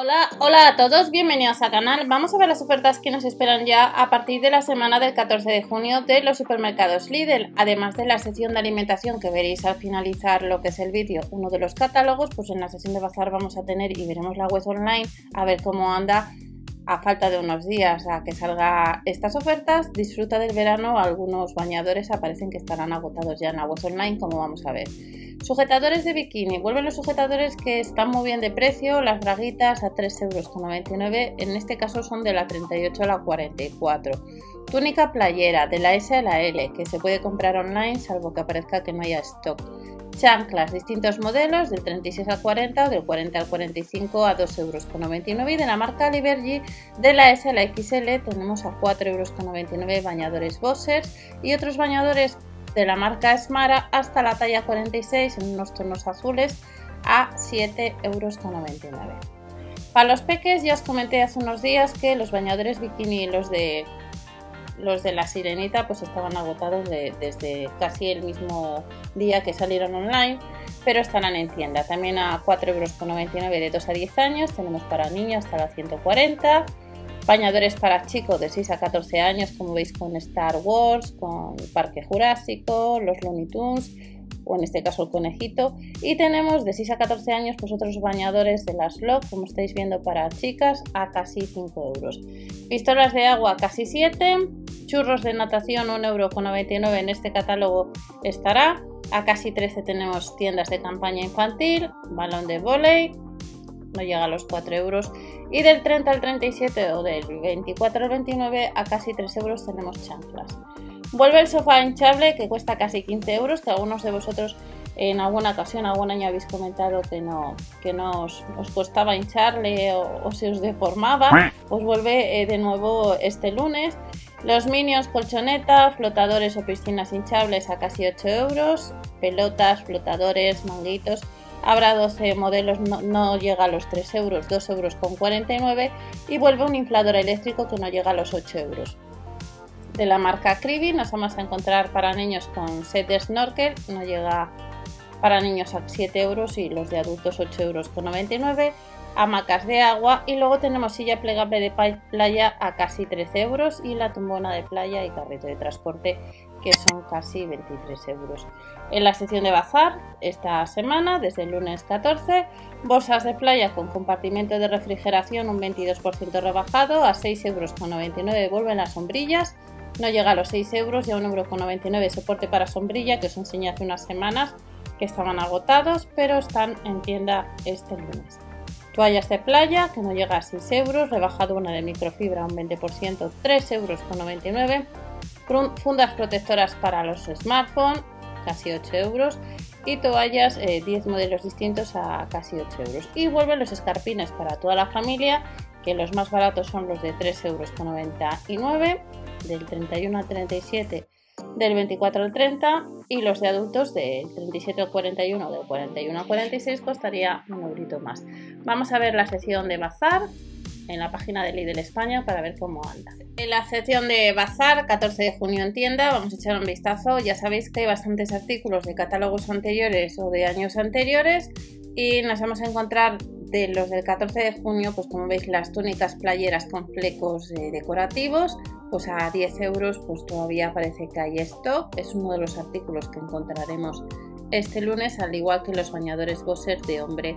Hola, hola a todos, bienvenidos al canal. Vamos a ver las ofertas que nos esperan ya a partir de la semana del 14 de junio de los supermercados Lidl. Además de la sección de alimentación que veréis al finalizar lo que es el vídeo, uno de los catálogos, pues en la sesión de bazar vamos a tener y veremos la web online a ver cómo anda a falta de unos días a que salga estas ofertas, disfruta del verano, algunos bañadores aparecen que estarán agotados ya en aguas online, como vamos a ver. Sujetadores de bikini, vuelven los sujetadores que están muy bien de precio, las braguitas a 3,99 euros, en este caso son de la 38 a la 44. Túnica playera de la S a la L, que se puede comprar online salvo que aparezca que no haya stock chanclas, distintos modelos, del 36 al 40, del 40 al 45 a 2,99 euros. Y de la marca Libergy, de la S a la XL, tenemos a 4,99 euros bañadores Bossers y otros bañadores de la marca Smara hasta la talla 46 en unos tonos azules a 7,99 euros. Para los peques ya os comenté hace unos días que los bañadores bikini y los de los de la sirenita pues estaban agotados desde casi el mismo día que salieron online, pero estarán en tienda. También a 4,99€ de 2 a 10 años, tenemos para niños hasta la 140. Bañadores para chicos de 6 a 14 años, como veis con Star Wars, con Parque Jurásico, los Looney Tunes o en este caso el conejito. Y tenemos de 6 a 14 años pues otros bañadores de las LOC, como estáis viendo para chicas, a casi 5 euros. Pistolas de agua casi 7, churros de natación 1,99€ en este catálogo estará. A casi 13 tenemos tiendas de campaña infantil, balón de volei, no llega a los 4 euros. Y del 30 al 37 o del 24 al 29 a casi 3 euros tenemos chanclas. Vuelve el sofá hinchable que cuesta casi 15 euros, que algunos de vosotros en alguna ocasión, algún año habéis comentado que no, que no os, costaba hincharle o, se os deformaba, pues vuelve eh, de nuevo este lunes. Los minions colchoneta, flotadores o piscinas hinchables a casi 8 euros, pelotas, flotadores, manguitos. Habrá 12 modelos, no, llega a los 3 euros, 2 euros con 49 y vuelve un inflador eléctrico que no llega a los 8 euros. De la marca Cribi nos vamos a encontrar para niños con set de snorkel, no llega para niños a 7 euros y los de adultos 8 euros con 99 hamacas de agua y luego tenemos silla plegable de playa a casi 13 euros y la tumbona de playa y carrito de transporte que son casi 23 euros. En la sección de bazar esta semana, desde el lunes 14, bolsas de playa con compartimento de refrigeración un 22% rebajado a 6,99 euros vuelven las sombrillas. No llega a los 6 euros y a 1,99 euros soporte para sombrilla que os enseñé hace unas semanas que estaban agotados pero están en tienda este lunes. Toallas de playa, que no llega a 6 euros, rebajado una de microfibra un 20%, 3 euros con 99. Fundas protectoras para los smartphones, casi 8 euros. Y toallas, 10 eh, modelos distintos a casi 8 euros. Y vuelven los escarpines para toda la familia, que los más baratos son los de 3 euros con 99, del 31 al 37 del 24 al 30 y los de adultos del 37 al 41 del 41 al 46 costaría un eurito más. Vamos a ver la sección de bazar en la página de Lidl España para ver cómo anda. En la sección de bazar, 14 de junio en tienda, vamos a echar un vistazo. Ya sabéis que hay bastantes artículos de catálogos anteriores o de años anteriores y nos vamos a encontrar de los del 14 de junio, pues como veis las túnicas playeras con flecos eh, decorativos, pues a 10 euros pues todavía parece que hay stock. Es uno de los artículos que encontraremos este lunes, al igual que los bañadores Bosser de hombre,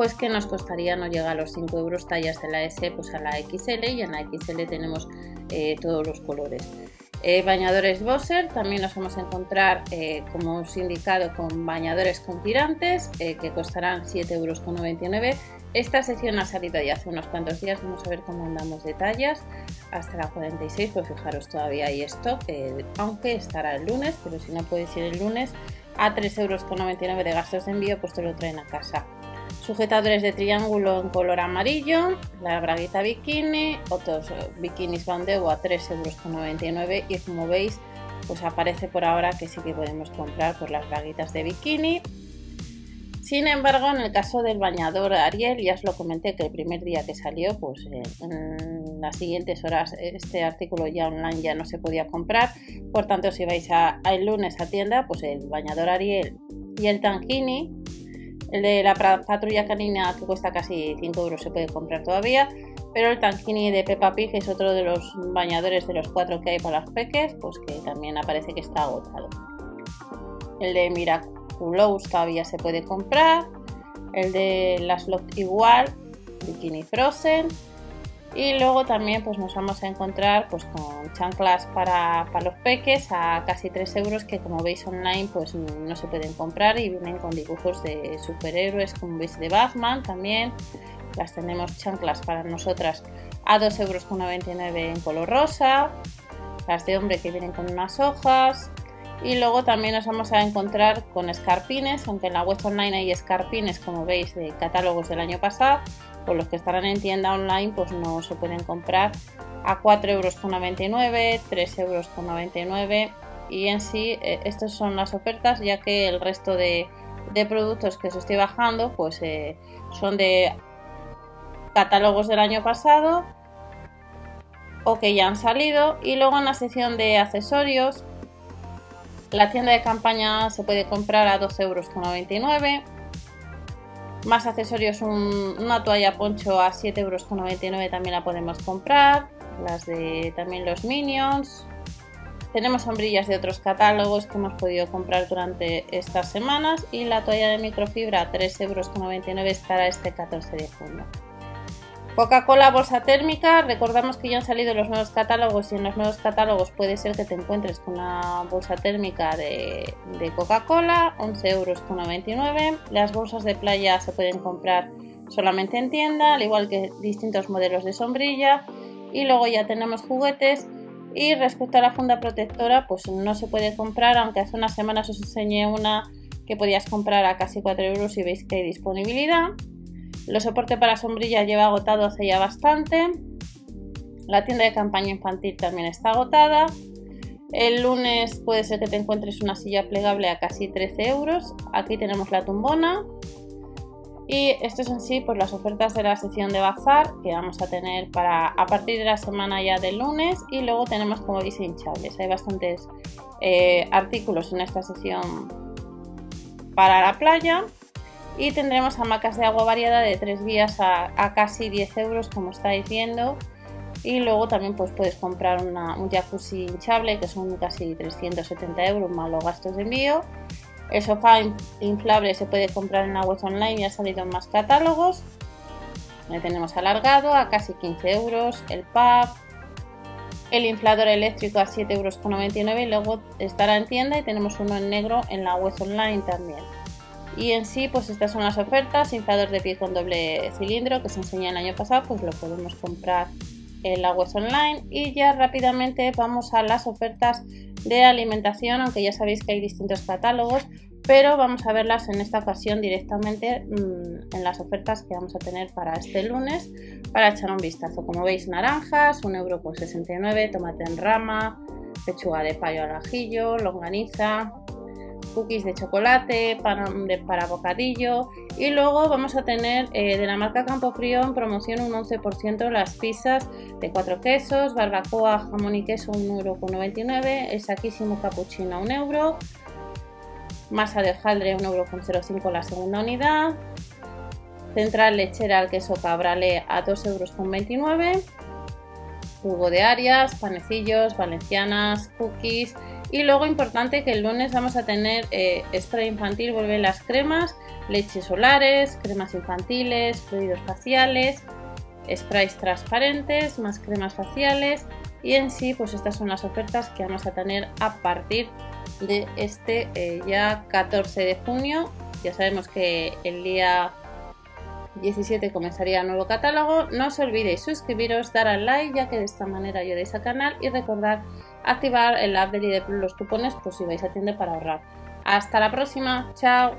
pues que nos costaría no llega a los 5 euros tallas de la S pues a la XL y en la XL tenemos eh, todos los colores. Eh, bañadores Bosser, también nos vamos a encontrar, eh, como os he indicado, con bañadores con tirantes que costarán 7,99 euros. Esta sección ha salido ya hace unos cuantos días, vamos a ver cómo andamos de tallas. Hasta la 46, pues fijaros, todavía hay stock, aunque estará el lunes, pero si no puede ir el lunes, a 3,99 euros de gastos de envío, pues te lo traen a casa sujetadores de triángulo en color amarillo, la braguita bikini, otros bikinis bandeo a 3,99 euros y como veis pues aparece por ahora que sí que podemos comprar por las braguitas de bikini. Sin embargo, en el caso del bañador Ariel, ya os lo comenté que el primer día que salió, pues eh, en las siguientes horas este artículo ya online ya no se podía comprar. Por tanto, si vais a, el lunes a tienda, pues el bañador Ariel y el Tankini El de la patrulla canina que cuesta casi 5 euros se puede comprar todavía. Pero el Tankini de Peppa Pig es otro de los bañadores de los cuatro que hay para los peques, pues que también aparece que está agotado. El de Miraculous todavía se puede comprar. El de las Loft igual, Bikini Frozen. Y luego también pues nos vamos a encontrar pues con chanclas para, para, los peques a casi 3 euros que como veis online pues no se pueden comprar y vienen con dibujos de superhéroes como veis de Batman también. Las tenemos chanclas para nosotras a 2,99 euros en color rosa. Las de hombre que vienen con unas hojas. Y luego también nos vamos a encontrar con escarpines, aunque en la web online hay escarpines, como veis, de catálogos del año pasado, los que estarán en tienda online, pues no se pueden comprar a 4,99 euros, 3,99 euros. Y en sí, eh, estas son las ofertas, ya que el resto de, productos que os estoy bajando, pues eh, son de catálogos del año pasado o que ya han salido. Y luego en la sección de accesorios, la tienda de campaña se puede comprar a 2,99 euros. Más accesorios, una toalla poncho a 7,99 euros también la podemos comprar. Las de también los Minions. Tenemos sombrillas de otros catálogos que hemos podido comprar durante estas semanas. Y la toalla de microfibra a 3,99 euros estará este 14 de junio. Coca-Cola bolsa térmica, recordamos que ya han salido los nuevos catálogos y en los nuevos catálogos puede ser que te encuentres con una bolsa térmica de, Coca-Cola, 11,99 euros. Las bolsas de playa se pueden comprar solamente en tienda, al igual que distintos modelos de sombrilla. Y luego ya tenemos juguetes. Y respecto a la funda protectora, pues no se puede comprar, aunque hace unas semanas os enseñé una que podías comprar a casi 4 euros y veis que hay disponibilidad. Los soporte para sombrilla lleva agotado hace ya bastante. La tienda de campaña infantil también está agotada. El lunes puede ser que te encuentres una silla plegable a casi 13 euros. Aquí tenemos la tumbona. Y esto es en sí pues las ofertas de la sección de bazar que vamos a tener para a partir de la semana ya del lunes. Y luego tenemos como veis hinchables. Hay bastantes eh, artículos en esta sección para la playa y tendremos hamacas de agua variada de 3 vías a, casi 10 euros como estáis viendo y luego también pues puedes comprar un jacuzzi hinchable que son casi 370 euros más gastos de envío. El sofá inflable se puede comprar en la web online y ha salido en más catálogos. Le tenemos alargado a casi 15 euros. El pub el inflador eléctrico a 7,99 euros y luego estará en tienda y tenemos uno en negro en la web online también y en sí, pues estas son las ofertas. Inflador de pie con doble cilindro que se enseñó el año pasado, pues lo podemos comprar en la web online. Y ya rápidamente vamos a las ofertas de alimentación, aunque ya sabéis que hay distintos catálogos, pero vamos a verlas en esta ocasión directamente mm, en las ofertas que vamos a tener para este lunes para echar un vistazo. Como veis, naranjas, 1,69€, tomate en rama, pechuga de payo al ajillo, longaniza, cookies de chocolate para, para bocadillo. Y luego vamos a tener eh, de la marca Campo Frío en promoción un 11% las pizzas de cuatro quesos, barbacoa, jamón y queso 1,99€, el saquísimo cappuccino 1 euro, masa de hojaldre 1,05€ la segunda unidad, central lechera al queso cabrale a 2,29€, jugo de arias, panecillos, valencianas, cookies y luego importante que el lunes vamos a tener eh, spray infantil, vuelven las cremas, leches solares, cremas infantiles, fluidos faciales, sprays transparentes, más cremas faciales y en sí pues estas son las ofertas que vamos a tener a partir de este eh, ya 14 de junio. Ya sabemos que el día 17 comenzaría el nuevo catálogo. No os olvidéis suscribiros, dar al like ya que de esta manera ayudáis al canal y recordar activar el app de Lidl los cupones por si vais a tienda para ahorrar. Hasta la próxima, chao.